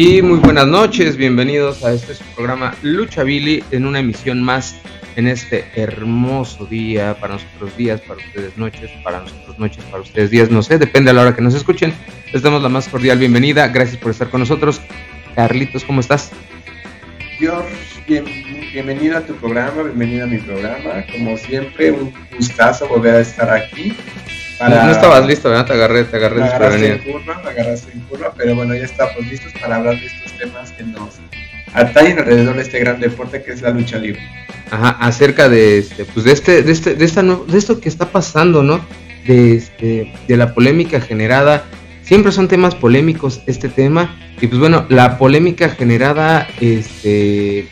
Y muy buenas noches, bienvenidos a este programa Lucha Billy en una emisión más en este hermoso día, para nosotros días, para ustedes noches, para nosotros noches, para ustedes días, no sé, depende a la hora que nos escuchen. Les damos la más cordial bienvenida, gracias por estar con nosotros. Carlitos, ¿cómo estás? George, bienvenido a tu programa, bienvenido a mi programa. Como siempre, un gustazo volver a estar aquí. No estabas listo, ¿verdad? Te agarré, te agarré me agarraste en curva, me agarraste en curva, pero bueno, ya estamos listos para hablar de estos temas que nos atañen alrededor de este gran deporte que es la lucha libre. Ajá, acerca de este, pues de este, de este, de esta de esto que está pasando, ¿no? De este, de la polémica generada. Siempre son temas polémicos este tema. Y pues bueno, la polémica generada, este,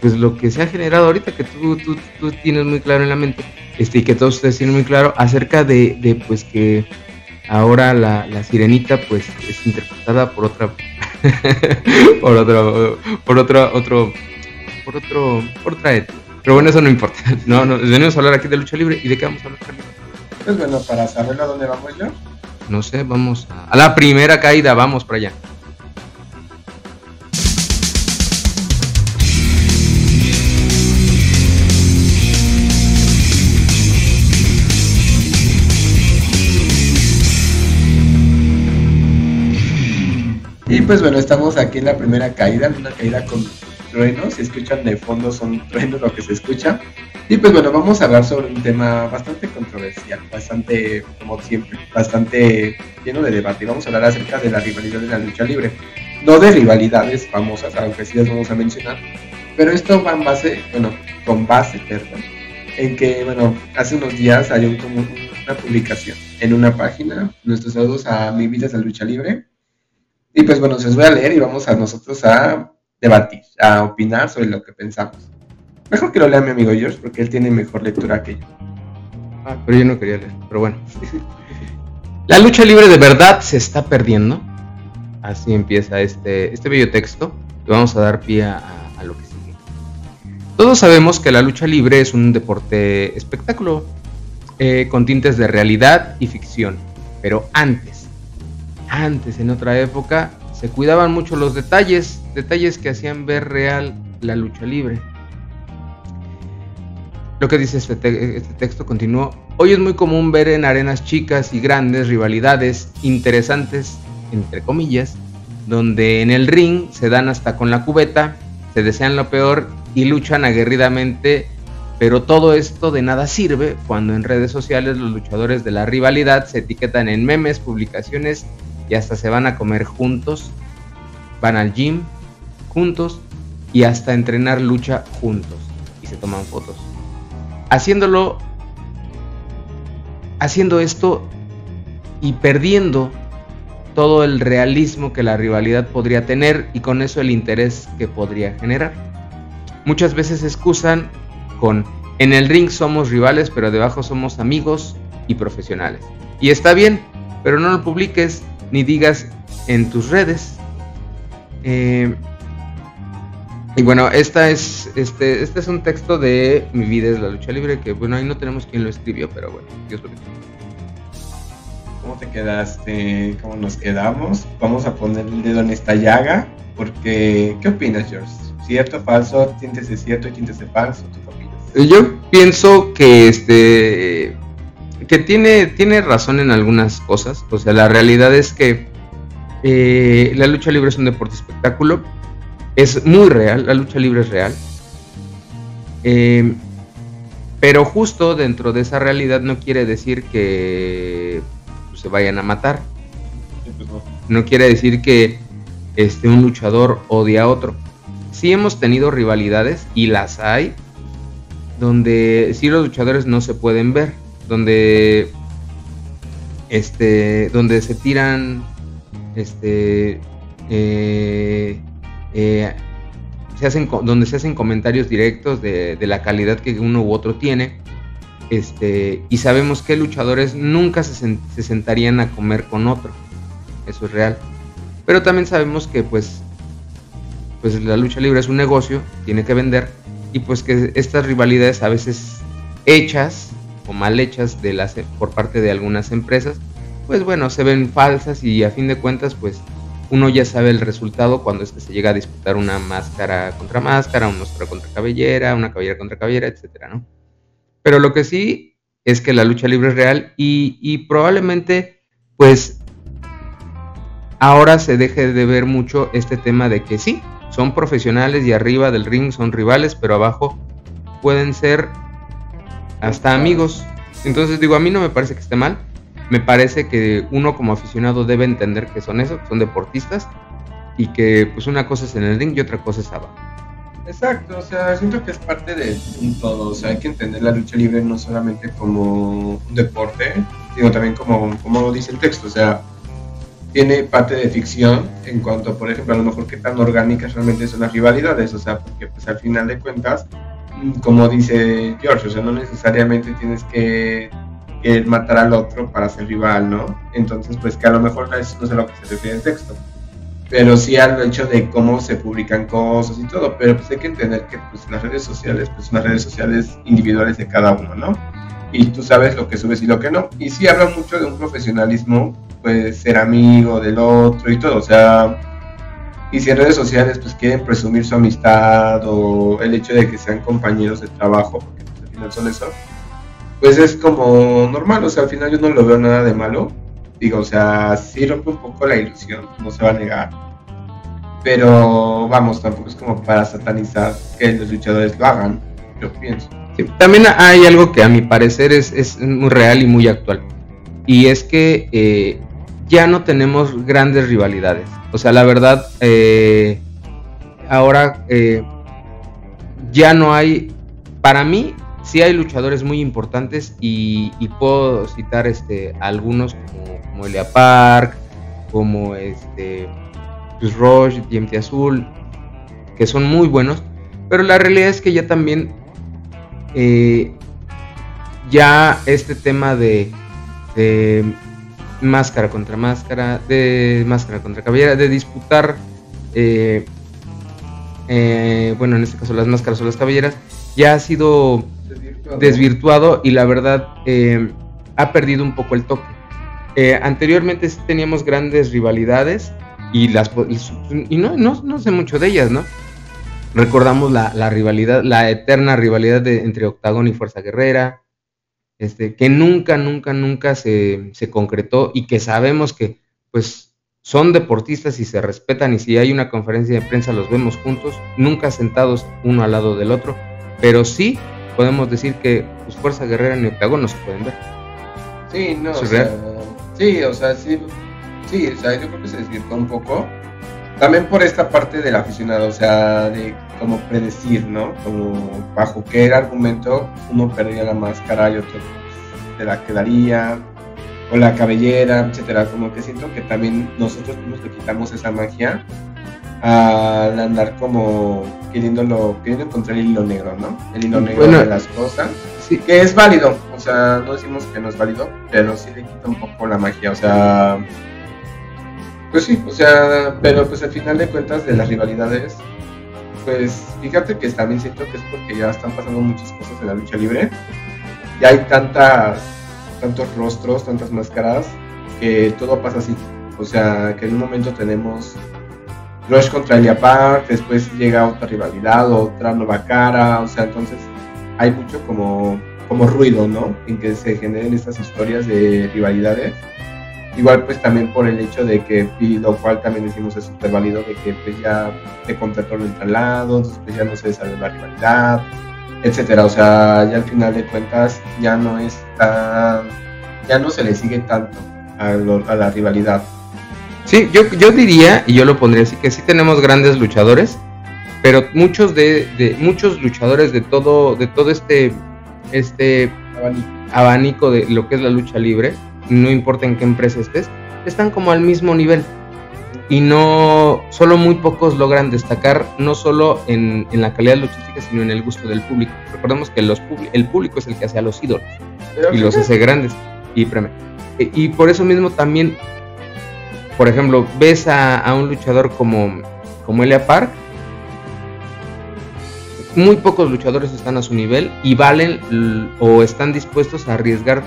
pues lo que se ha generado ahorita que tú, tú, tú tienes muy claro en la mente este, y que todos ustedes tienen muy claro acerca de, de pues que ahora la, la, sirenita pues es interpretada por otra por otro por otro otro por otro por otra etnia. pero bueno eso no importa. No, no venimos a hablar aquí de lucha libre y de qué vamos a hablar pues bueno para saber a dónde vamos yo. No sé vamos a, a la primera caída vamos para allá Y pues bueno, estamos aquí en la primera caída, una caída con truenos, si escuchan de fondo son truenos lo que se escucha. Y pues bueno, vamos a hablar sobre un tema bastante controversial, bastante, como siempre, bastante lleno de debate. Vamos a hablar acerca de la rivalidad de la lucha libre. No de rivalidades famosas, aunque sí las vamos a mencionar, pero esto va en base, bueno, con base, perdón, en que, bueno, hace unos días hay un, una publicación en una página, nuestros saludos a Mi Vida es la Lucha Libre, y pues bueno, se los voy a leer y vamos a nosotros a debatir, a opinar sobre lo que pensamos. Mejor que lo lea mi amigo George porque él tiene mejor lectura que yo. Ah, pero yo no quería leer, pero bueno. La lucha libre de verdad se está perdiendo. Así empieza este, este bello texto. Y vamos a dar pie a, a lo que sigue. Todos sabemos que la lucha libre es un deporte espectáculo eh, con tintes de realidad y ficción. Pero antes antes, en otra época, se cuidaban mucho los detalles, detalles que hacían ver real la lucha libre. Lo que dice este, este, texto continuó, hoy es muy común ver en arenas chicas y grandes rivalidades interesantes, entre comillas, donde en el ring se dan hasta con la cubeta, se desean lo peor y luchan aguerridamente, pero todo esto de nada sirve cuando en redes sociales los luchadores de la rivalidad se etiquetan en memes, publicaciones y hasta se van a comer juntos, van al gym juntos y hasta entrenar lucha juntos y se toman fotos. Haciéndolo, haciendo esto y perdiendo todo el realismo que la rivalidad podría tener y con eso el interés que podría generar. Muchas veces excusan con en el ring somos rivales pero debajo somos amigos y profesionales. Y está bien, pero no lo publiques ni digas en tus redes. Eh, y bueno, esta es, este, este es un texto de Mi vida es la lucha libre, que bueno, ahí no tenemos quien lo escribió, pero bueno, Dios lo ¿Cómo te quedaste? ¿Cómo nos quedamos? Vamos a poner el dedo en esta llaga, porque ¿qué opinas, George? ¿Cierto, falso? ¿Tintes de cierto y tintes de falso? ¿Tú opinas? Yo pienso que este que tiene, tiene razón en algunas cosas. O sea, la realidad es que eh, la lucha libre es un deporte espectáculo. Es muy real, la lucha libre es real. Eh, pero justo dentro de esa realidad no quiere decir que pues, se vayan a matar. Pues no quiere decir que este, un luchador odia a otro. Sí hemos tenido rivalidades y las hay donde sí los luchadores no se pueden ver donde este donde se tiran este eh, eh, se hacen donde se hacen comentarios directos de, la calidad que uno u otro tiene este y sabemos que luchadores nunca se, se sentarían a comer con otro. Eso es real. Pero también sabemos que pues pues la lucha libre es un negocio tiene que vender y pues que estas rivalidades a veces hechas o mal hechas de las, por parte de algunas empresas, pues bueno, se ven falsas y a fin de cuentas, pues uno ya sabe el resultado cuando es que se llega a disputar una máscara contra máscara, una máscara contra cabellera, una cabellera contra cabellera, etcétera, ¿no? Pero lo que sí es que la lucha libre es real y probablemente, pues, ahora se deje de ver mucho este tema de que sí, son profesionales y arriba del ring son rivales, pero abajo pueden ser hasta amigos. Entonces digo, a mí no me parece que esté mal. Me parece que uno como aficionado debe entender que son eso, que son deportistas y que pues una cosa es en el ring y otra cosa es abajo. Exacto, o sea, siento que es parte de un todo, o sea, hay que entender la lucha libre no solamente como un deporte, sino también como, como dice el texto, o sea, tiene parte de ficción en cuanto, por ejemplo, a lo mejor qué tan orgánicas realmente son las rivalidades, o sea, porque pues al final de cuentas, como dice George, o sea, no necesariamente tienes que, matar al otro para ser rival, ¿no? Entonces, pues que a lo mejor no es, a lo que se refiere el texto, pero sí al hecho de cómo se publican cosas y todo, pero pues hay que entender que pues las redes sociales, pues son las redes sociales individuales de cada uno, ¿no? Y tú sabes lo que subes y lo que no. Y sí habla mucho de un profesionalismo pues ser amigo del otro y todo, o sea, y si en redes sociales pues quieren presumir su amistad o el hecho de que sean compañeros de trabajo, porque pues, al final son eso, pues es como normal, o sea, al final yo no lo veo nada de malo, digo, o sea, sí rompe un poco la ilusión, no se va a negar, pero vamos, tampoco es como para satanizar que los luchadores lo hagan, yo pienso. también hay algo que a mi parecer es, es muy real y muy actual. Y es que eh, ya no tenemos grandes rivalidades. O sea, la verdad, eh, ahora eh, ya no hay, para mí, sí hay luchadores muy importantes y, puedo citar este, algunos como, Elia Park, como este, pues Rush, DMT Azul, que son muy buenos, pero la realidad es que ya también, eh, ya este tema de máscara contra máscara, de máscara contra cabellera, de disputar, eh, eh, bueno, en este caso las máscaras o las cabelleras, ya ha sido desvirtuado, y la verdad eh, ha perdido un poco el toque. anteriormente teníamos grandes rivalidades y las y no, no, sé mucho de ellas, ¿no? Recordamos la, la rivalidad, la eterna rivalidad de, entre Octagon y Fuerza Guerrera, este, que nunca, nunca, nunca se, concretó y que sabemos que pues son deportistas y se respetan y si hay una conferencia de prensa los vemos juntos, nunca sentados uno al lado del otro, pero sí podemos decir que pues, Fuerza Guerrera ni Octagon no se pueden ver. Sí, no, o sea, sí, o sea, sí, sí, o sea, yo creo que se desvirtuó un poco, también por esta parte del aficionado, o sea, de como predecir, ¿no? Como bajo qué argumento uno perdería la máscara y otro se la quedaría, o la cabellera, etcétera. Como que siento que también nosotros mismos le quitamos esa magia al andar como queriéndolo, queriendo encontrar el hilo negro, ¿no? El hilo negro de las cosas. Sí. Que es válido, o sea, no decimos que no es válido, pero sí le quita un poco la magia, o sea pues sí, o sea, pero pues al final de cuentas de las rivalidades, pues fíjate que también siento que es porque ya están pasando muchas cosas en la lucha libre. Ya hay tantas, tantos rostros, tantas máscaras, que todo pasa así. O sea, que en un momento tenemos Rush contra Elia Park, después llega otra rivalidad, otra nueva cara, o sea, entonces hay mucho como, como ruido, ¿no? En que se generen estas historias de rivalidades Igual pues también por el hecho de que, y lo cual también decimos es súper válido, de que pues ya te contrató el traslado, entonces pues ya no se sale la rivalidad, etcétera. O sea, ya al final de cuentas ya no es tan, ya no se le sigue tanto a, a la rivalidad. Sí, yo, yo diría, y yo lo pondría así, que sí tenemos grandes luchadores, pero muchos de, de muchos luchadores de todo, de todo este, este abanico de lo que es la lucha libre, no importa en qué empresa estés, están como al mismo nivel. Y no, solo muy pocos logran destacar, no solo en, la calidad luchística, sino en el gusto del público. Recordemos que los, el público es el que hace a los ídolos y los hace grandes. Y, e, y por eso mismo también, por ejemplo, ves a, un luchador como, como Elia Park, muy pocos luchadores están a su nivel y valen o están dispuestos a arriesgar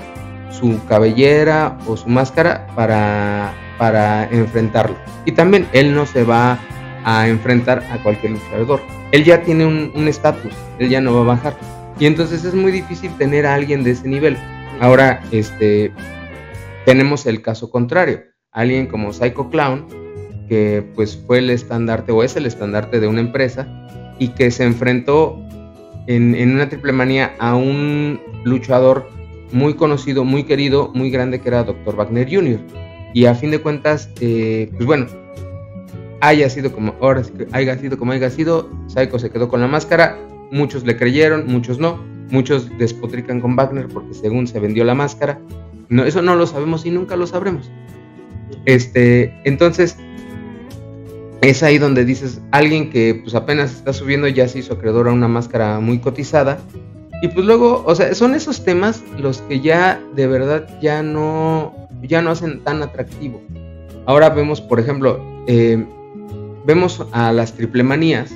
su cabellera o su máscara para, para enfrentarlo. Y también él no se va a enfrentar a cualquier luchador. Él ya tiene un estatus, él ya no va a bajar. Y entonces es muy difícil tener a alguien de ese nivel. Ahora, este, tenemos el caso contrario. Alguien como Psycho Clown, que pues fue el estandarte o es el estandarte de una empresa y que se enfrentó en, en una triple manía a un luchador muy conocido, muy querido, muy grande que era Dr. Wagner Jr. Y a fin de cuentas, eh, pues bueno, haya sido como ahora haya sido como haya sido, Psycho se quedó con la máscara, muchos le creyeron, muchos no, muchos despotrican con Wagner porque según se vendió la máscara, no, eso no lo sabemos y nunca lo sabremos. Este, entonces, es ahí donde dices, alguien que pues apenas está subiendo ya se hizo acreedor a una máscara muy cotizada. Y pues luego, o sea, son esos temas los que ya de verdad ya no, ya no hacen tan atractivo. Ahora vemos, por ejemplo, eh, vemos a las triple manías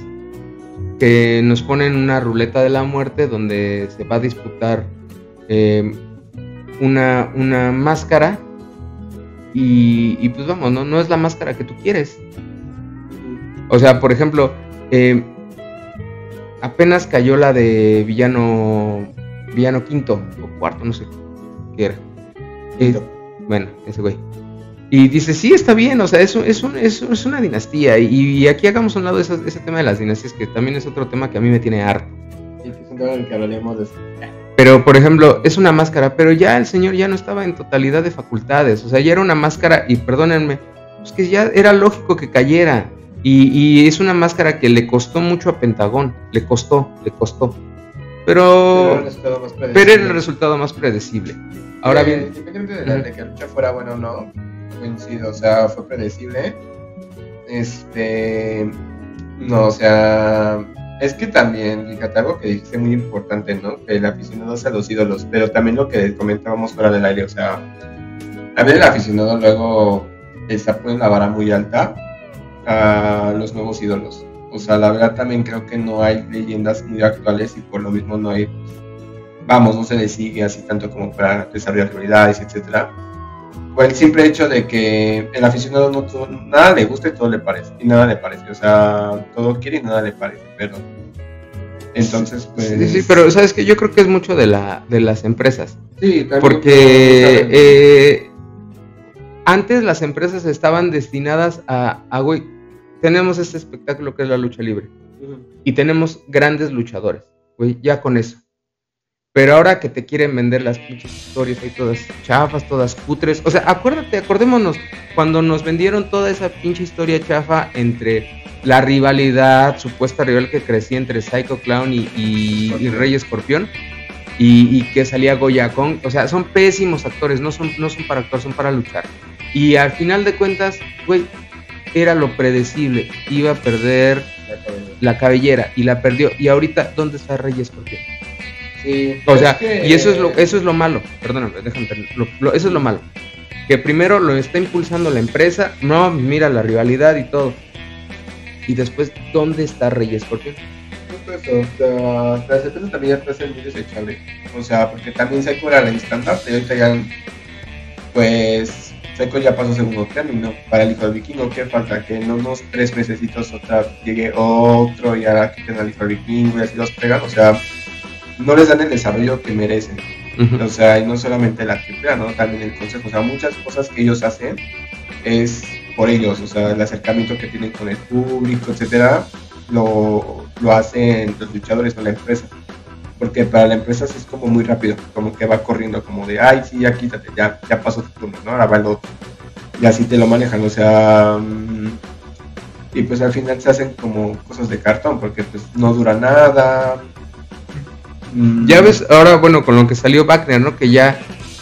que nos ponen una ruleta de la muerte donde se va a disputar eh, una, una, máscara y, pues vamos, ¿no? no es la máscara que tú quieres. O sea, por ejemplo, eh, apenas cayó la de villano, villano quinto o cuarto, no sé qué era. Eh, bueno, ese güey. Y dice, sí, está bien, o sea, es, es, es, una dinastía. Y, aquí hagamos un lado ese, ese, tema de las dinastías, que también es otro tema que a mí me tiene harto. Sí, que es un tema en el que hablaremos de Pero, por ejemplo, es una máscara, pero ya el señor ya no estaba en totalidad de facultades. O sea, ya era una máscara, y perdónenme, pues que ya era lógico que cayera. Y, y es una máscara que le costó mucho a Pentagón. Le costó, le costó. Pero, pero era el resultado más predecible. Ahora bien. Independientemente de, de que la lucha fuera buena o no, coincido, o sea, fue predecible. Este, no, o sea, es que también, fíjate, algo que dijiste muy importante, ¿no? Que el aficionado sea los ídolos, pero también lo que comentábamos fuera del aire, o sea, a ver el aficionado luego está poniendo la vara muy alta a los nuevos ídolos. O sea, la verdad también creo que no hay leyendas muy actuales y por lo mismo no hay, vamos, no se le sigue así tanto como para desarrollar rivalidades, etcétera por el simple hecho de que el aficionado no todo, nada le gusta y todo le parece, y nada le parece, o sea, todo quiere y nada le parece, pero entonces pues... Sí, sí, pero sabes que yo creo que es mucho de, la, de las empresas. Sí, también porque eh, antes las empresas estaban destinadas a, a, güey, tenemos este espectáculo que es la lucha libre, y tenemos grandes luchadores, güey, ya con eso. Pero ahora que te quieren vender las pinches historias ahí todas chafas, todas putres. O sea, acuérdate, acordémonos, cuando nos vendieron toda esa pinche historia chafa entre la rivalidad, supuesta rival que crecía entre Psycho Clown y, Rey Escorpión. Y, que salía Goya Kong. O sea, son pésimos actores, no son, no son para actuar, son para luchar. Y al final de cuentas, güey, era lo predecible. Iba a perder la cabellera y la perdió. Y ahorita, ¿dónde está Rey Escorpión? o sea, y eso es lo eso es lo malo, perdóname, déjame eso es lo malo. Que primero lo está impulsando la empresa, no, mira la rivalidad y todo. Y después, ¿dónde está Reyes? ¿Por Justo eso, o sea, también ya hacen muy desechable. O sea, porque también se era el estandarte ahorita ya, pues, Seco ya pasó segundo término para el hijo del vikingo. ¿Qué falta? Que en unos tres meses otra llegue otro y ahora quiten al hijo del vikingo y así los pegan. O sea, no les dan el desarrollo que merecen. O sea, y no solamente la triple ¿no? También el consejo. O sea, muchas cosas que ellos hacen es por ellos. O sea, el acercamiento que tienen con el público, etcétera, lo, lo hacen los luchadores o la empresa. Porque para la empresa es como muy rápido, como que va corriendo, como de, ay, sí, ya quítate, ya, ya pasó tu turno, ¿no? Ahora va el otro. Y así te lo manejan, o sea, mm, y pues al final se hacen como cosas de cartón, porque pues no dura nada, Mm. Ya ves, ahora bueno, con lo que salió Wagner, ¿no? Que ya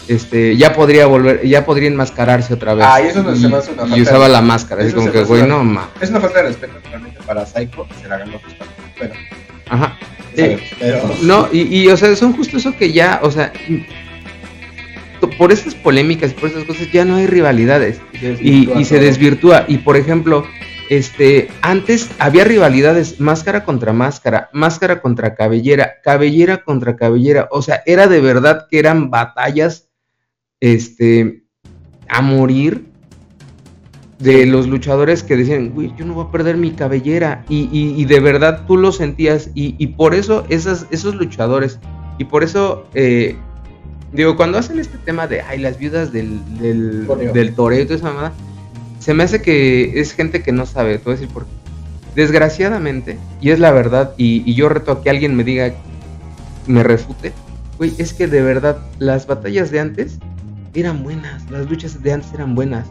este ya podría volver, ya podría enmascararse otra vez. Ah, y eso no se me hace una falta. Y usaba la máscara, así como que, güey, no, ma. Es una falta de respeto realmente para Psycho, se la ganó justo. Bueno. Ajá. pero... No, y, y, o sea, son justo eso que ya, o sea, por esas polémicas y por esas cosas ya no hay rivalidades. Y, y se desvirtúa. Y por ejemplo, este, antes había rivalidades máscara contra máscara, máscara contra cabellera, cabellera contra cabellera, o sea, era de verdad que eran batallas, este, a morir. De los luchadores que decían, güey, yo no voy a perder mi cabellera. Y, y, de verdad tú lo sentías. Y, y, por eso esas, esos luchadores, y por eso, eh, digo, cuando hacen este tema de, ay, las viudas del, del, del toreo y toda esa mamada, se me hace que es gente que no sabe. Te voy a decir por qué. Desgraciadamente, y es la verdad, y, y yo reto a que alguien me diga, me refute, güey, es que de verdad las batallas de antes eran buenas, las luchas de antes eran buenas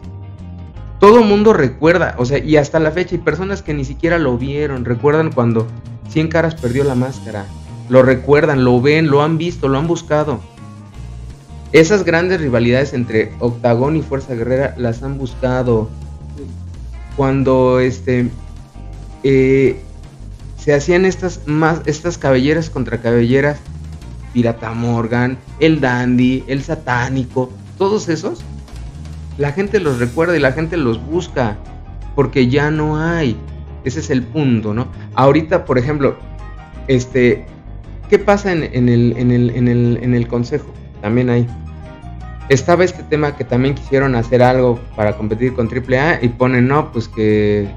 todo mundo recuerda, o sea, y hasta la fecha, hay personas que ni siquiera lo vieron, recuerdan cuando Cien Caras perdió la máscara, lo recuerdan, lo ven, lo han visto, lo han buscado. Esas grandes rivalidades entre Octagón y Fuerza Guerrera las han buscado. Cuando este eh, se hacían estas más estas cabelleras contra cabelleras, Pirata Morgan, el Dandy, el Satánico, todos esos la gente los recuerda y la gente los busca porque ya no hay. Ese es el punto, ¿no? Ahorita, por ejemplo, este, ¿qué pasa en, el, en, el, en, el, en el consejo? También hay. Estaba este tema que también quisieron hacer algo para competir con AAA y ponen, no, pues que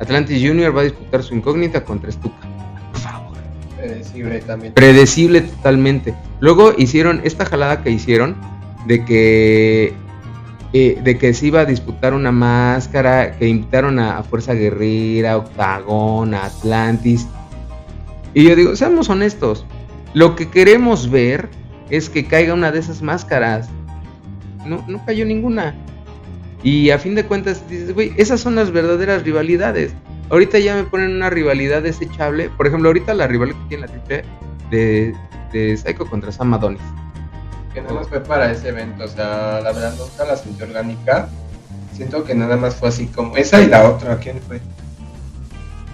Atlantis Junior va a disputar su incógnita contra Stuka. Por favor. Predecible también. Predecible totalmente. Luego hicieron esta jalada que hicieron de que eh, de que se iba a disputar una máscara, que invitaron a, Fuerza Guerrera, Octagón, Atlantis. Y yo digo, seamos honestos, lo que queremos ver es que caiga una de esas máscaras. No, no cayó ninguna. Y a fin de cuentas dices, güey, esas son las verdaderas rivalidades. Ahorita ya me ponen una rivalidad desechable. Por ejemplo, ahorita la rivalidad que tiene la triple de, de Psycho contra Sam Adonis que nada más fue para ese evento. O sea, la verdad nunca la sentí orgánica. Siento que nada más fue así como. Esa y la otra, ¿quién fue?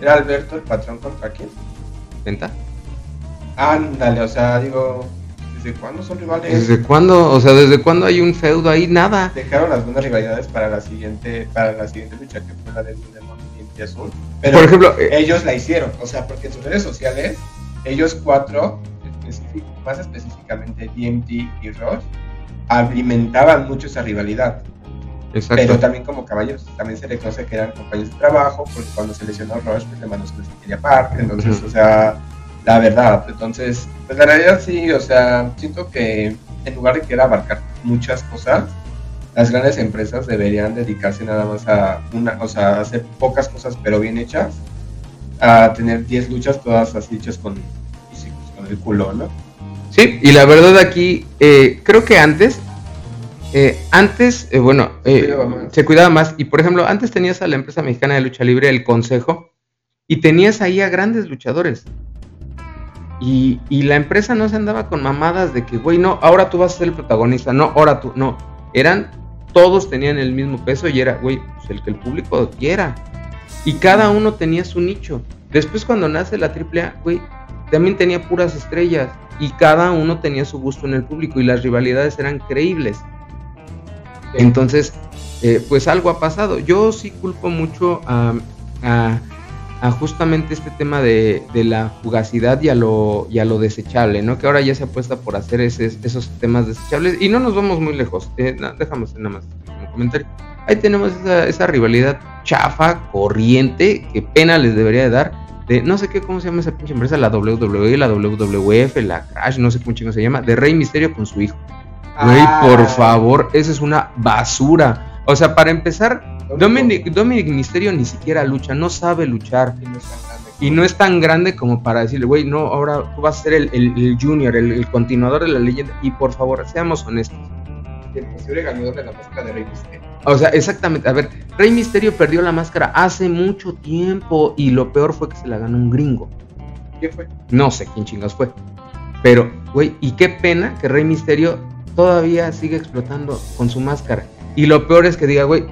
¿Era Alberto el patrón contra quién? ¿Venta? Ándale, o sea, digo. ¿Desde cuándo son rivales? ¿Desde cuándo? O sea, ¿desde cuándo hay un feudo ahí? Nada. Dejaron las buenas rivalidades para la siguiente, para la siguiente lucha, que fue la de Demon y Azul. Pero Por ejemplo, eh, ellos la hicieron, o sea, porque en sus redes sociales, ellos cuatro más específicamente DMT y Ross, alimentaban mucho esa rivalidad. Pero también como caballeros, también se le conoce que eran compañeros de trabajo, porque cuando se lesionó Rush, pues le mandó su quería parte, entonces, o sea, la verdad, entonces, pues la realidad sí, o sea, siento que en lugar de querer abarcar muchas cosas, las grandes empresas deberían dedicarse nada más a una, o sea, hacer pocas cosas pero bien hechas, a tener 10 luchas todas así hechas con ¿no? Sí, y la verdad aquí, eh, creo que antes, eh, antes, eh, bueno, se cuidaba, más. Y por ejemplo, antes tenías a la empresa mexicana de lucha libre, el Consejo, y tenías ahí a grandes luchadores. Y, y la empresa no se andaba con mamadas de que, güey, no, ahora tú vas a ser el protagonista, no, ahora tú, no. Eran, todos tenían el mismo peso y era, güey, pues el que el público quiera. Y cada uno tenía su nicho. Después cuando nace la AAA, güey, también tenía puras estrellas y cada uno tenía su gusto en el público y las rivalidades eran creíbles. Entonces, eh, pues algo ha pasado. Yo sí culpo mucho a, justamente este tema de, la fugacidad y a, lo, lo desechable, ¿no? Que ahora ya se apuesta por hacer esos temas desechables y no nos vamos muy lejos. Eh, dejamos nada más un comentario. Ahí tenemos esa, esa rivalidad chafa, corriente, que pena les debería de dar no sé qué, cómo se llama esa pinche empresa, la WWE, la WWF, la Crash, no sé cómo chingo se llama, de Rey Misterio con su hijo. Güey, por ah. favor, esa es una basura. O sea, para empezar, Dominic, Dominic Misterio ni siquiera lucha, no sabe luchar. Y no es tan grande, como para decirle, güey, no, ahora tú vas a ser el, el, junior, el, continuador de la leyenda. Y por favor, seamos honestos. El posible ganador de la máscara de Rey Misterio. O sea, exactamente. A ver, Rey Misterio perdió la máscara hace mucho tiempo y lo peor fue que se la ganó un gringo. ¿Quién fue? No sé quién chingados fue. Pero, güey, y qué pena que Rey Misterio todavía sigue explotando con su máscara. Y lo peor es que diga, güey,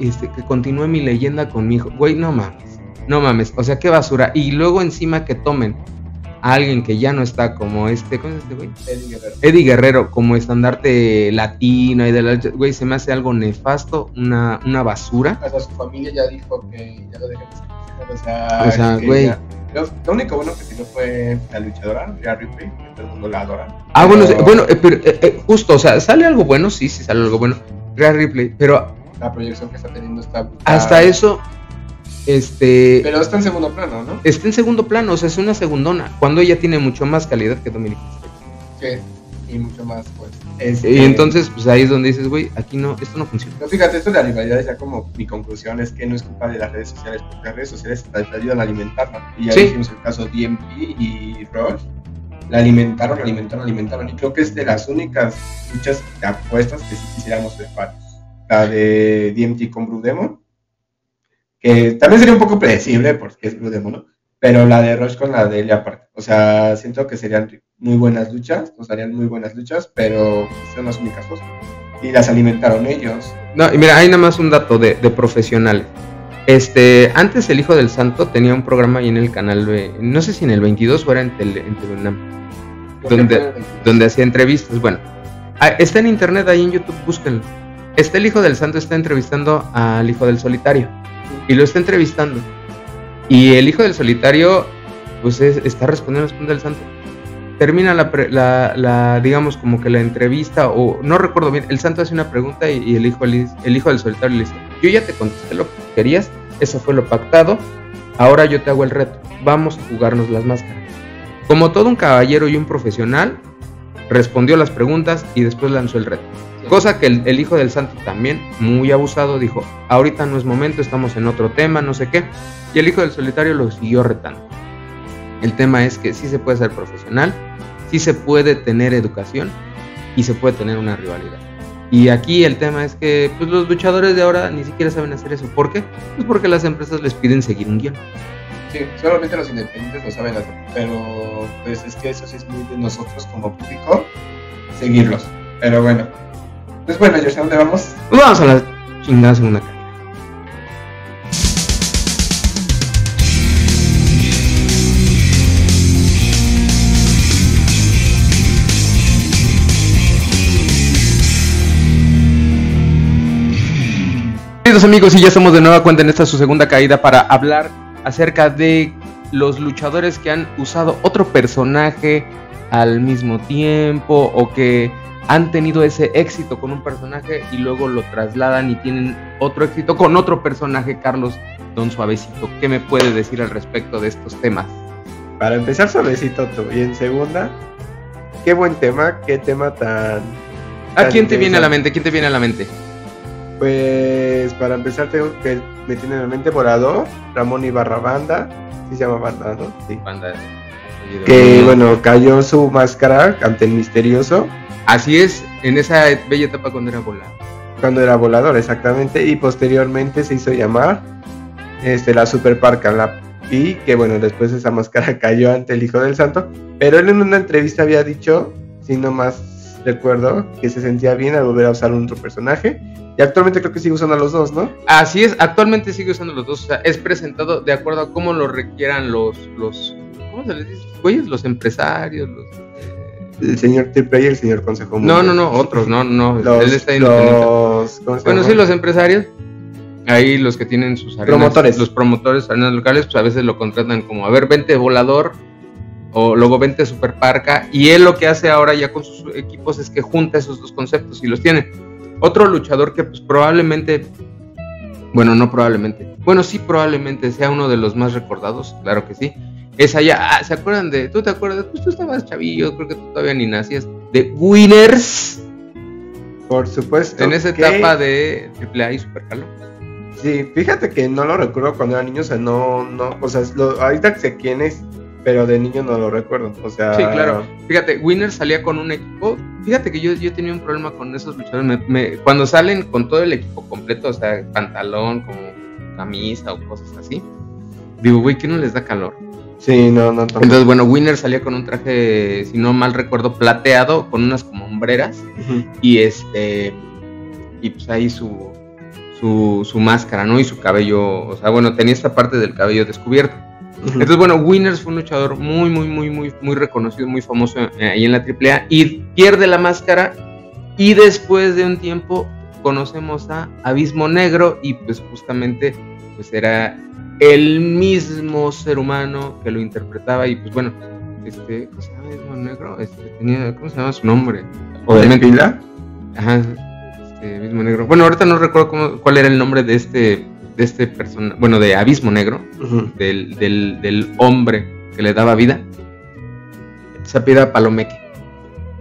este, que continúe mi leyenda con mi hijo. Güey, no mames. No mames. O sea, qué basura. Y luego encima que tomen alguien que ya no está como este, ¿cómo es este güey? Eddie Guerrero. Eddie Guerrero, como estandarte latino y de la güey, se me hace algo nefasto, una, una basura. Hasta su familia ya dijo que ya lo dejen o sea, o sea güey. Lo, único bueno que sí no fue la luchadora, ya Ripley, que todo el mundo la adora. Ah, bueno, bueno, eh, pero eh, eh, justo, o sea, sale algo bueno, sí, sí sale algo bueno. Rhea Ripley, pero la proyección que está teniendo está... Hasta eso, este... Pero está en segundo plano, ¿no? Está en segundo plano, o sea, es una segundona, cuando ella tiene mucho más calidad que Dominic Sí, y mucho más, pues. Y entonces, pues ahí es donde dices, güey, aquí no, esto no funciona. No, fíjate, esto de la rivalidad ya como mi conclusión es que no es culpa de las redes sociales, porque las redes sociales te ayudan a alimentarla. Y ya ¿Sí? dijimos el caso DMP y Rush, la alimentaron, alimentaron, alimentaron. Y creo que es de las únicas luchas de apuestas que sí quisiéramos ver. La de DMT con Blue Demon, que también sería un poco predecible porque es Blue Demon, ¿no? Pero la de Rush con la de Elia aparte. O sea, siento que serían muy buenas luchas, nos harían muy buenas luchas, pero son las únicas cosas. Y las alimentaron ellos. No, y mira, hay nada más un dato de, de profesionales. Este, antes el Hijo del Santo tenía un programa ahí en el canal, no sé si en el 22 o era en, tele, en donde, donde hacía entrevistas. Bueno, ah, está en internet, ahí en YouTube, búsquenlo. Este el Hijo del Santo está entrevistando al Hijo del Solitario y lo está entrevistando. Y el Hijo del Solitario, pues está respondiendo, responde al Santo termina la, la, digamos, como que la entrevista, o no recuerdo bien, el santo hace una pregunta y, el, hijo, el, hijo del solitario le dice, yo ya te contesté lo que querías, eso fue lo pactado, ahora yo te hago el reto, vamos a jugarnos las máscaras. Como todo un caballero y un profesional, respondió las preguntas y después lanzó el reto. Cosa que el, el, hijo del santo también, muy abusado, dijo, ahorita no es momento, estamos en otro tema, no sé qué. Y el hijo del solitario lo siguió retando. El tema es que sí se puede ser profesional, sí se puede tener educación y se puede tener una rivalidad. Y aquí el tema es que pues, los luchadores de ahora ni siquiera saben hacer eso. ¿Por qué? Pues porque las empresas les piden seguir un guion. Sí, solamente los independientes lo saben hacer. Pero pues es que eso sí es muy de nosotros como público, seguirlos. Pero bueno. Pues bueno, ¿a dónde vamos? Vamos a la chingada segunda Queridos amigos, y ya estamos de nueva cuenta en esta su segunda caída para hablar acerca de los luchadores que han usado otro personaje al mismo tiempo o que han tenido ese éxito con un personaje y luego lo trasladan y tienen otro éxito con otro personaje, Carlos Don Suavecito. ¿Qué me puede decir al respecto de estos temas? Para empezar, Suavecito tú. Y en segunda, qué buen tema, qué tema tan... ¿A quién te viene a la mente? ¿Quién te viene a la mente? Pues para empezar tengo que me tiene en la mente volador, Ramón Ibarra Banda, sí se llama Banda, ¿no? Sí. Banda. Que bueno, cayó su máscara ante el misterioso. Así es, en esa bella etapa cuando era volador. Cuando era volador, exactamente, y posteriormente se hizo llamar este, la Super Parca, la y que bueno, después esa máscara cayó ante el Hijo del Santo, pero él en una entrevista había dicho, si no más recuerdo, que se sentía bien al volver a usar un otro personaje y actualmente creo que sigue usando los dos, ¿no? Así es, actualmente sigue usando los dos. O sea, es presentado de acuerdo a cómo lo requieran los. los ¿Cómo se les dice? Güeyes, los empresarios, los. El señor Triple y el señor Consejo No, no, no, otros, no, no. Los, él está los, bueno, sí, los empresarios. Ahí los que tienen sus arenas, promotores. Los promotores, arenas locales, pues a veces lo contratan como, a ver, vente volador, o luego vente super parca. Y él lo que hace ahora ya con sus equipos es que junta esos dos conceptos y los tiene. Otro luchador que pues probablemente, bueno, no probablemente, bueno, sí probablemente sea uno de los más recordados, claro que sí. Es allá, ah, ¿se acuerdan de, tú te acuerdas? Pues tú estabas chavillo, creo que tú todavía ni nacías, de Winners. Por supuesto. En esa etapa de AAA y Supercalo. Sí, fíjate que no lo recuerdo cuando era niño, o sea, no, no, o sea, lo, ahorita sé quién es, pero de niño no lo recuerdo. O sea. Sí, claro. Fíjate, Winner salía con un equipo. Fíjate que yo, yo tenía un problema con esos luchadores. cuando salen con todo el equipo completo, o sea, pantalón, como camisa o cosas así, digo, güey, ¿qué no les da calor? Sí, no, no. Entonces, bueno, Winner salía con un traje, si no mal recuerdo, plateado, con unas como hombreras. Y este. Y pues ahí su, su, su máscara, ¿no? Y su cabello. O sea, bueno, tenía esta parte del cabello descubierto. Entonces, bueno, Winners fue un luchador muy, muy, muy, muy, muy reconocido, muy famoso eh, ahí en la AAA y pierde la máscara y después de un tiempo conocemos a Abismo Negro y pues justamente pues era el mismo ser humano que lo interpretaba y pues bueno, este, ¿cómo se llama Negro? Este, tenía, ¿cómo se llama su nombre? Obviamente. ¿Pila? Ajá. este Abismo Negro. Bueno, ahorita no recuerdo cómo, cuál era el nombre de este, de este persona, bueno, de Abismo Negro, del, del, del, hombre que le daba vida. Se apellida Palomeque.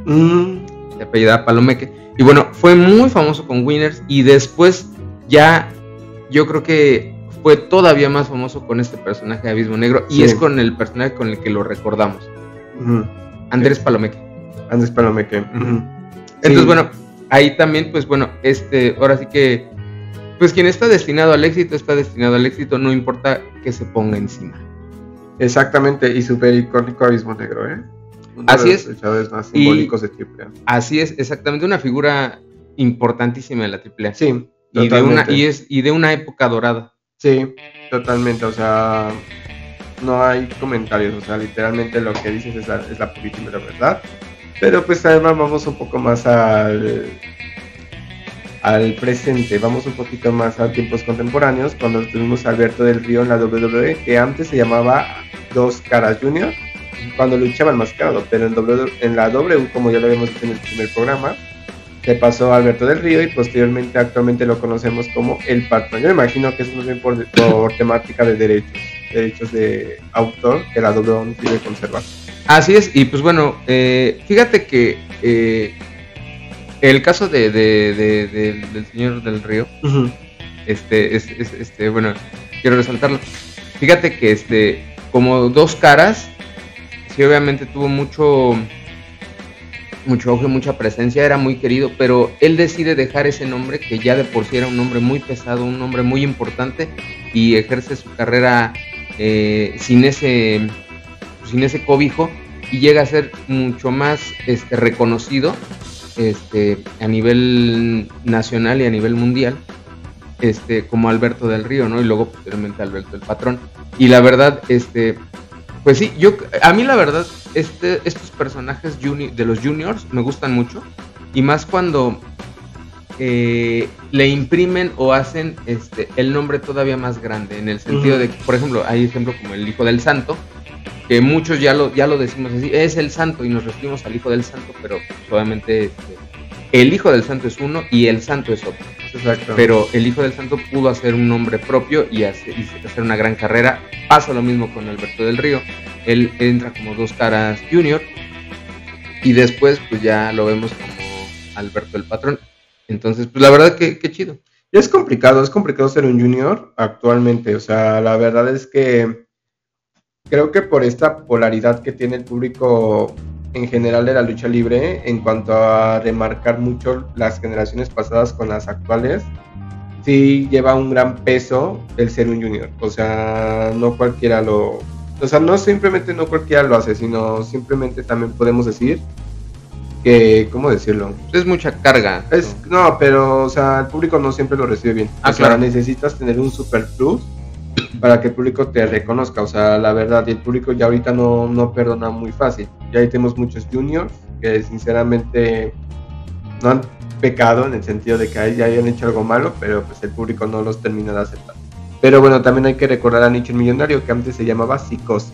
Mm. Se apellida Palomeque. Y bueno, fue muy famoso con Winners y después ya yo creo que fue todavía más famoso con este personaje de Abismo Negro y es con el personaje con el que lo recordamos. Andrés Palomeque. Andrés Palomeque. Entonces, bueno, ahí también, pues bueno, este, ahora sí que, pues quien está destinado al éxito, está destinado al éxito, no importa que se ponga encima. Exactamente, y súper icónico Abismo Negro, ¿eh? así es. más simbólicos de AAA. Así es, exactamente, una figura importantísima de la AAA. Sí. Y de, una, y, es, y de una época dorada. Sí, totalmente, o sea, no hay comentarios, o sea, literalmente lo que dices es la, es la verdad. Pero pues además vamos un poco más al, al presente, vamos un poquito más a tiempos contemporáneos, cuando tuvimos a Alberto del Río en la WWE, que antes se llamaba Dos Caras Junior, cuando luchaba el mascarado, pero en, w, en la W, como ya lo habíamos visto en el primer programa, se pasó a Alberto del Río y posteriormente actualmente lo conocemos como El Patrón. Yo me imagino que eso es por, por temática de derechos, derechos de autor que la W quiere conservar. Así es, y pues bueno, eh, fíjate que eh, el caso de, del señor del río, este, es, este, bueno, quiero resaltarlo. Fíjate que este, como dos caras, sí obviamente tuvo mucho, mucho auge, mucha presencia, era muy querido, pero él decide dejar ese nombre que ya de por sí era un nombre muy pesado, un nombre muy importante, y ejerce su carrera eh, sin ese sin ese cobijo y llega a ser mucho más este, reconocido este, a nivel nacional y a nivel mundial este, como Alberto del Río, ¿no? Y luego posteriormente Alberto el Patrón. Y la verdad, este, pues sí, yo, a mí la verdad, este, estos personajes de los juniors me gustan mucho. Y más cuando eh, le imprimen o hacen este, el nombre todavía más grande. En el sentido de que, por ejemplo, hay ejemplo como el Hijo del Santo, que muchos ya lo, ya lo decimos así, es el santo y nos referimos al hijo del santo, pero obviamente este, el hijo del santo es uno y el santo es otro. Exacto. Pero el hijo del santo pudo hacer un nombre propio y hacer, hacer una gran carrera. Pasa lo mismo con Alberto del Río. Él entra como dos caras junior y después pues ya lo vemos como Alberto el patrón. Entonces, pues la verdad que, que chido. Es complicado, es complicado ser un junior actualmente. O sea, la verdad es que creo que por esta polaridad que tiene el público en general de la lucha libre en cuanto a remarcar mucho las generaciones pasadas con las actuales, sí lleva un gran peso el ser un junior. O sea, no cualquiera lo... O sea, no simplemente no cualquiera lo hace, sino simplemente también podemos decir que, ¿cómo decirlo? Es mucha carga. Es, no, pero, o sea, el público no siempre lo recibe bien. Ah, o sea, necesitas tener un super plus para que el público te reconozca. O sea, la verdad, el público ya ahorita no, no perdona muy fácil. Ya ahí tenemos muchos juniors que sinceramente no han pecado en el sentido de que ya hayan hecho algo malo, pero pues el público no los termina de aceptar. Pero bueno, también hay que recordar a Nicho el Millonario, que antes se llamaba Psicosis.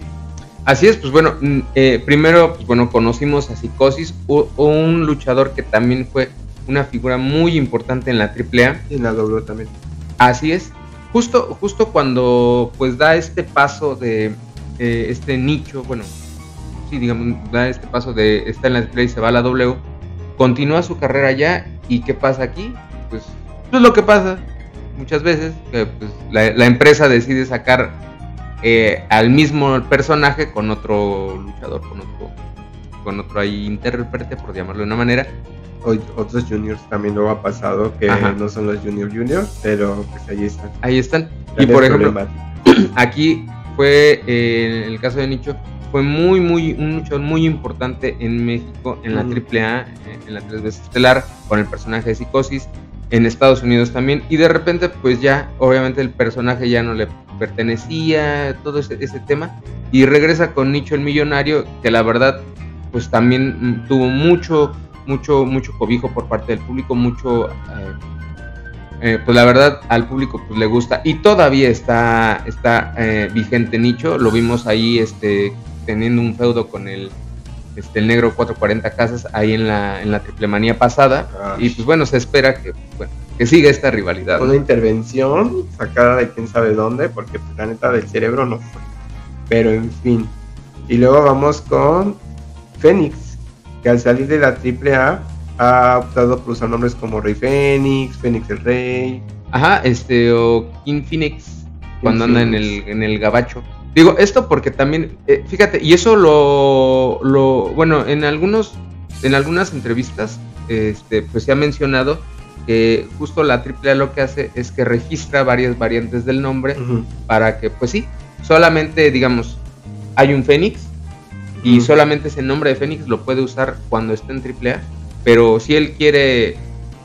Así es, pues bueno, mm, eh, primero, pues bueno, conocimos a Psicosis, un luchador que también fue una figura muy importante en la AAA. Y en la W también. Así es, justo, justo cuando pues da este paso de este nicho, bueno, sí, digamos, da este paso de está en la display y se va a la W, continúa su carrera ya y ¿qué pasa aquí? Pues, pues lo que pasa muchas veces, que pues, la, empresa decide sacar eh, al mismo personaje con otro luchador, con otro, con otro ahí intérprete, por llamarlo de una manera, otros juniors también lo ha pasado que no son los junior juniors, pero pues ahí están. Ahí están. y por ejemplo, aquí fue eh, en el caso de Nicho fue muy muy un luchador muy importante en México en la AAA, eh, en la tres veces estelar con el personaje de Psicosis, en Estados Unidos también. Y de repente pues ya obviamente el personaje ya no le pertenecía todo ese, ese tema. Y regresa con Nicho el millonario que la verdad pues también mm, tuvo mucho mucho, mucho cobijo por parte del público, mucho, eh, eh, pues la verdad al público pues le gusta y todavía está, está eh, vigente Nicho, lo vimos ahí este, teniendo un feudo con el, este, el negro 440 casas ahí en la, en la triple manía pasada. Ah. Y pues bueno, se espera que, bueno, que siga esta rivalidad. Una intervención sacada de quién sabe dónde, porque pues, la neta del cerebro no fue. Pero en fin. Y luego vamos con Fénix, que al salir de la triple A ha optado por usar nombres como Rey Fénix, Fénix el Rey. Ajá, este, o King Phoenix, cuando anda en el, en el gabacho. Digo, esto porque también, eh, fíjate, y eso lo, lo, bueno, en algunos, en algunas entrevistas, este, pues se ha mencionado que justo la AAA lo que hace es que registra varias variantes del nombre para que, pues sí, solamente, digamos, hay un Fénix y solamente ese nombre de Fénix lo puede usar cuando esté en AAA, pero si él quiere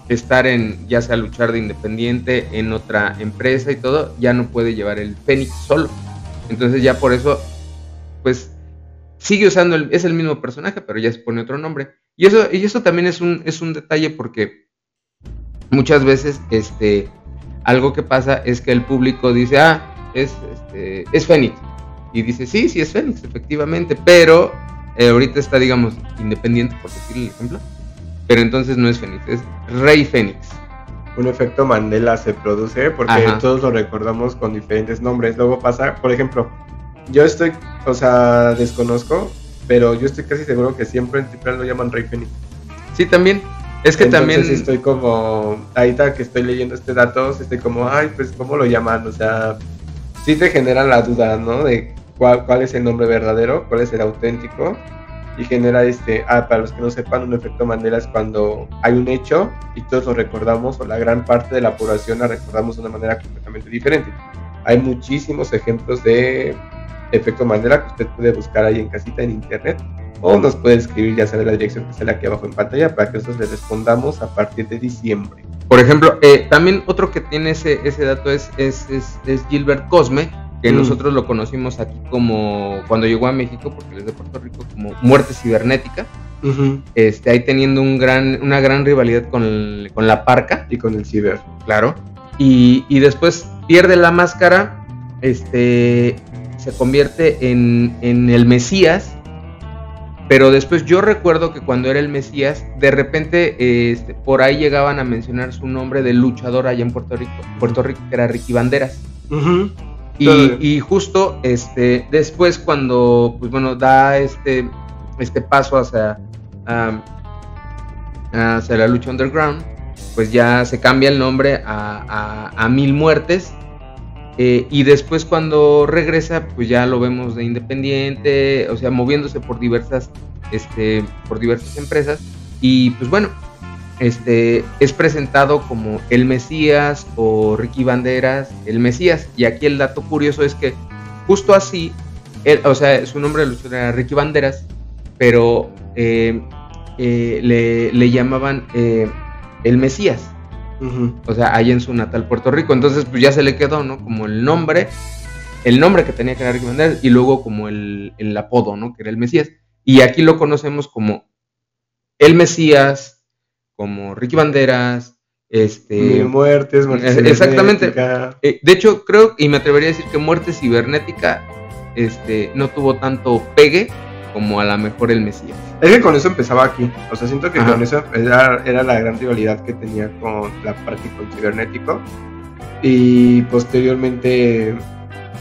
estar en, ya sea luchar de independiente, en otra empresa y todo, ya no puede llevar el Fénix solo. Entonces ya por eso, pues sigue usando, el, es el mismo personaje, pero ya se pone otro nombre. Y eso, y eso también es un, es un detalle porque muchas veces, este, algo que pasa es que el público dice, ah, es, este, es Fénix. Y dice, sí, sí es Fénix, efectivamente, pero eh, ahorita está, digamos, independiente, por decirle el ejemplo. Pero entonces no es Fénix, es Rey Fénix. Un efecto Mandela se produce porque Ajá. todos lo recordamos con diferentes nombres. Luego pasa, por ejemplo, yo estoy, o sea, desconozco, pero yo estoy casi seguro que siempre en Triple A lo llaman Rey Fénix. Sí, también. Es que Entonces también... estoy como, ahorita que estoy leyendo este dato, estoy como, ay, pues, ¿cómo lo llaman? O sea, sí te genera la duda, ¿no? De cuál, cuál es el nombre verdadero, cuál es el auténtico. Y genera este, ah, para los que no sepan, un efecto Mandela es cuando hay un hecho y todos lo recordamos, o la gran parte de la población la recordamos de una manera completamente diferente. Hay muchísimos ejemplos de efecto Mandela que usted puede buscar ahí en casita en internet o nos puede escribir ya sabe la dirección que sale aquí abajo en pantalla para que nosotros le respondamos a partir de diciembre. Por ejemplo, eh, también otro que tiene ese, ese dato es, es, es, es Gilbert Cosme, que Mm. nosotros lo conocimos aquí como cuando llegó a México, porque él es de Puerto Rico, como muerte cibernética. Este, ahí teniendo un gran, una gran rivalidad con, el- con la parca, Y con el ciber. claro. Y, y después pierde la máscara, este, se convierte en, en el Mesías. Pero después yo recuerdo que cuando era el Mesías, de repente este, por ahí llegaban a mencionar su nombre de luchador allá en Puerto Rico, Puerto Rico que era Ricky Banderas. Todavía. Y justo este, después cuando pues bueno da este, este paso hacia, hacia la lucha underground, pues ya se cambia el nombre a, a- a Mil Muertes. eh, y después cuando regresa, pues ya lo vemos de independiente, o sea, moviéndose por diversas, este, por diversas empresas. Y pues bueno, este, es presentado como el Mesías o Ricky Banderas, el Mesías. Y aquí el dato curioso es que justo así, él- o sea, su nombre era Ricky Banderas, pero eh, eh, le, le llamaban eh, el Mesías, o sea, ahí en su natal Puerto Rico. Entonces, pues ya se le quedó, ¿no? Como el nombre, el nombre que tenía que era Ricky Banderas y luego como el, el apodo, ¿no? Que era el Mesías. Y aquí lo conocemos como el Mesías, como Ricky Banderas, este... Mil muertes, muerte eh, exactamente. Eh, de hecho, creo y me atrevería a decir que Muerte Cibernética este, no tuvo tanto pegue como a lo mejor el Mesías. Es que con eso empezaba aquí. O sea, siento que Ajá. con eso era, era la gran rivalidad que tenía con la parte con cibernético. Y posteriormente,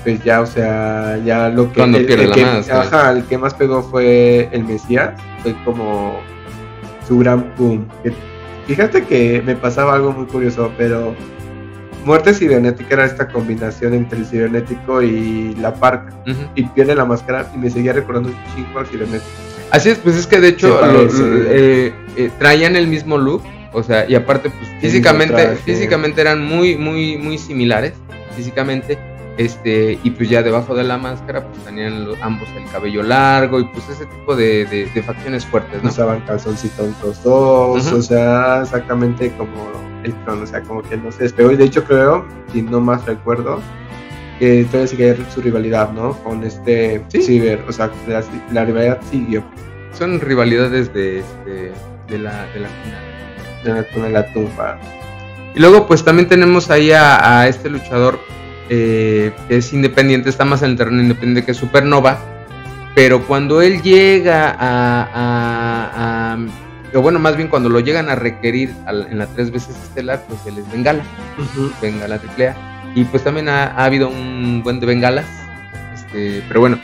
pues ya, o sea, ya lo que. Cuando el, pierde el la que, máscara. Ajá, el que más pegó fue el Mesías. Fue como su gran boom. Fíjate que me pasaba algo muy curioso, pero Muerte Cibernética era esta combinación entre el cibernético y la parca. Ujú. Y pierde la máscara y me seguía recordando un chingo al cibernético. Así es, pues es que de hecho lo- eh, eh, traían el mismo look, o sea, y aparte, pues físicamente, físicamente eran muy, muy, muy similares, físicamente, este, y pues ya debajo de la máscara, pues tenían lo- ambos el cabello largo y pues ese tipo de, de- de facciones fuertes, ¿no? usaban calzoncitos los dos, o sea, exactamente como el clon, o sea, como que no se despegó. Y de hecho creo, si no más recuerdo, que todavía sigue su rivalidad, ¿no? Con este Sí. Ciber, o sea, la, la rivalidad siguió Son rivalidades de, este, de la, de la cuna. en la, tumba. Y luego pues también tenemos ahí a, a este luchador eh, es independiente, está más en el terreno independiente que Supernova, pero cuando él llega a, o bueno, más bien cuando lo llegan a requerir en la tres veces estelar, pues él es Bengala, Bengala triple Y pues también ha, habido un buen de Bengalas, este, pero bueno,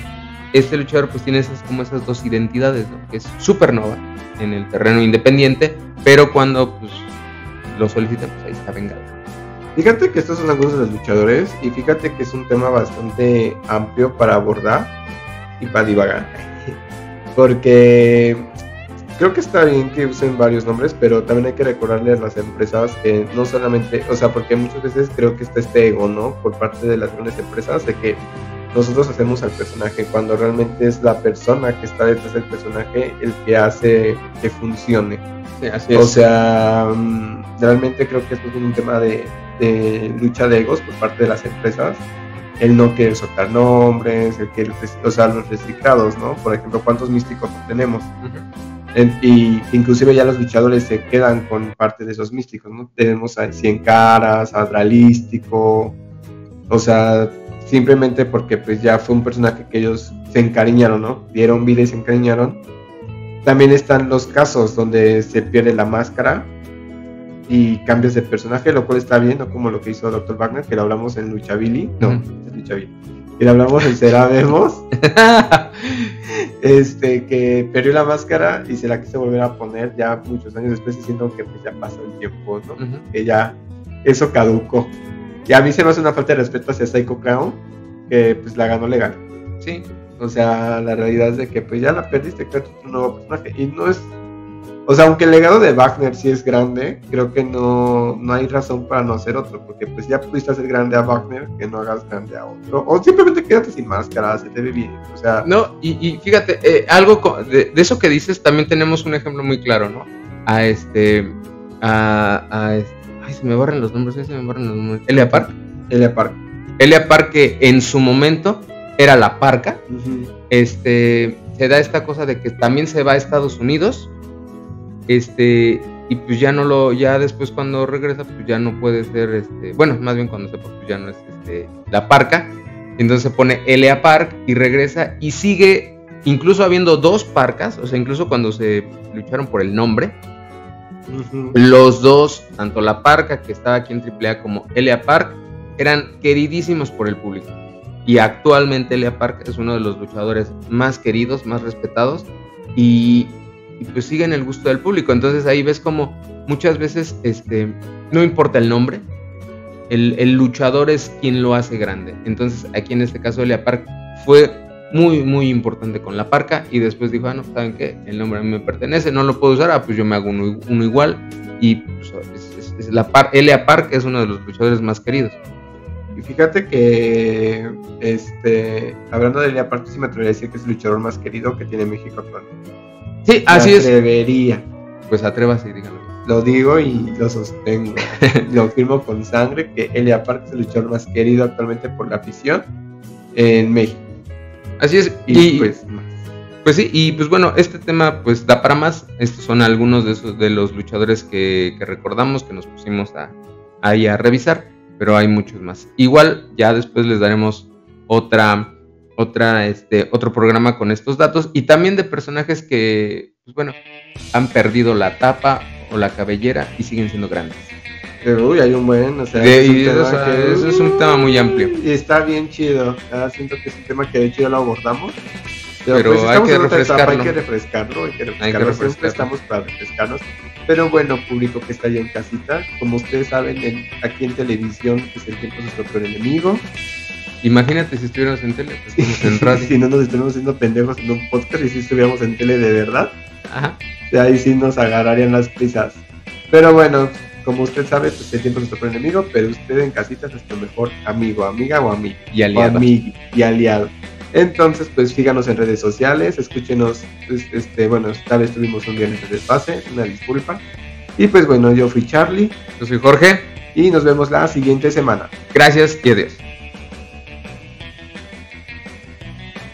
este luchador pues tiene esas como esas dos identidades, ¿no? que es Supernova en el terreno independiente, pero cuando pues lo solicitan, pues ahí está Bengala. Fíjate que estos son algunos de los luchadores y fíjate que es un tema bastante amplio para abordar y para divagar. Porque creo que está bien que usen varios nombres, pero también hay que recordarle a las empresas que no solamente, o sea, porque muchas veces creo que está este ego, ¿no? Por parte de las grandes empresas de que nosotros hacemos al personaje cuando realmente es la persona que está detrás del personaje el que hace que funcione. así o sea, mm, realmente creo que esto es un tema de, lucha de egos por parte de las empresas. El no querer soltar nombres, el que, o sea, los reciclados, ¿no? Por ejemplo, ¿cuántos místicos tenemos? y inclusive ya los luchadores se quedan con parte de esos místicos, ¿no? Tenemos a Cien Caras, a Dralístico, o sea, simplemente porque pues ya fue un personaje que ellos se encariñaron, ¿no? Dieron vida y se encariñaron. También están los casos donde se pierde la máscara y cambias de personaje, lo cual está bien, no como lo que hizo Dr. Wagner, que lo hablamos en Lucha Billy. No, es Lucha Billy. Y lo hablamos en Vemos. este, que perdió la máscara y se la quiso volver a poner ya muchos años después diciendo que pues ya pasó el tiempo, ¿no? Que ya eso caducó. Y a mí se me hace una falta de respeto hacia Psycho Clown, que pues la ganó legal. Sí. O sea, la realidad es de que pues ya la perdiste, creo que un nuevo personaje. Y no es. O sea, aunque el legado de Wagner sí es grande, creo que no, no hay razón para no hacer otro, porque pues ya pudiste hacer grande a Wagner, que no hagas grande a otro. O simplemente quédate sin máscara, se te ve bien. O sea. No, y, fíjate, eh, algo de, eso que dices, también tenemos un ejemplo muy claro, ¿no? A este. A, a este Ay, se me borran los nombres, se me borran los nombres. Elia Park. Elia Park. Elia Park que en su momento era la parca. Este se da esta cosa de que también se va a Estados Unidos. Este y pues ya no lo ya después cuando regresa pues ya no puede ser este, bueno, más bien cuando se pues ya no es este la parca. Entonces se pone Elia Park y regresa y sigue incluso habiendo dos parcas, o sea, incluso cuando se lucharon por el nombre, los dos, tanto la Parca que estaba aquí en AAA como Elia Park, eran queridísimos por el público. Y actualmente Elia Park es uno de los luchadores más queridos, más respetados y, pues siguen el gusto del público. Entonces ahí ves como muchas veces este, no importa el nombre, el, el, luchador es quien lo hace grande. Entonces aquí en este caso Elia Park fue muy, muy importante con la parca y después dijo, ah, no, ¿saben qué? El nombre a mí me pertenece, no lo puedo usar, ah, pues yo me hago uno, igual y pues, es, la par Elia Park es uno de los luchadores más queridos. Y fíjate que, este, hablando de Elia Park, sí me atrevería a decir que es el luchador más querido que tiene México actualmente. Sí, así es. Atrevería. Pues atrévase, dígalo. Lo digo y lo sostengo. lo firmo con sangre que Elia Park es el luchador más querido actualmente por la afición en México. Así es. Y, pues, pues sí, y pues bueno, este tema pues da para más. Estos son algunos de esos de los luchadores que, recordamos, que nos pusimos a, ahí a revisar, pero hay muchos más. Igual ya después les daremos otra, otra, este, otro programa con estos datos y también de personajes que, pues bueno, han perdido la tapa o la cabellera y siguen siendo grandes. Pero uy, hay un buen, o sea, eso, es un tema muy amplio. Y está bien chido. siento que es un tema que de hecho ya lo abordamos. Pero, pues, hay, que refrescarlo. hay que refrescarlo. Hay que refrescarlo. Siempre estamos para refrescarnos. Pero bueno, público que está allá en casita, como ustedes saben, aquí en televisión es el tiempo nuestro peor enemigo. Imagínate si estuviéramos en tele, pues, en radio. si no nos estuviéramos haciendo pendejos en un podcast y si estuviéramos en tele de verdad, Ajá. ahí sí nos agarrarían las prisas. Pero bueno, como usted sabe, pues el tiempo es nuestro enemigo, pero usted en casita es nuestro mejor amigo, amiga o amigo. Y aliado. y aliado. Entonces, pues síganos en redes sociales, escúchenos, pues, este, bueno, esta vez tuvimos un día en el desfase, una disculpa. Y pues bueno, yo fui Charlie. Yo soy Jorge. Y nos vemos la siguiente semana. Gracias y adiós.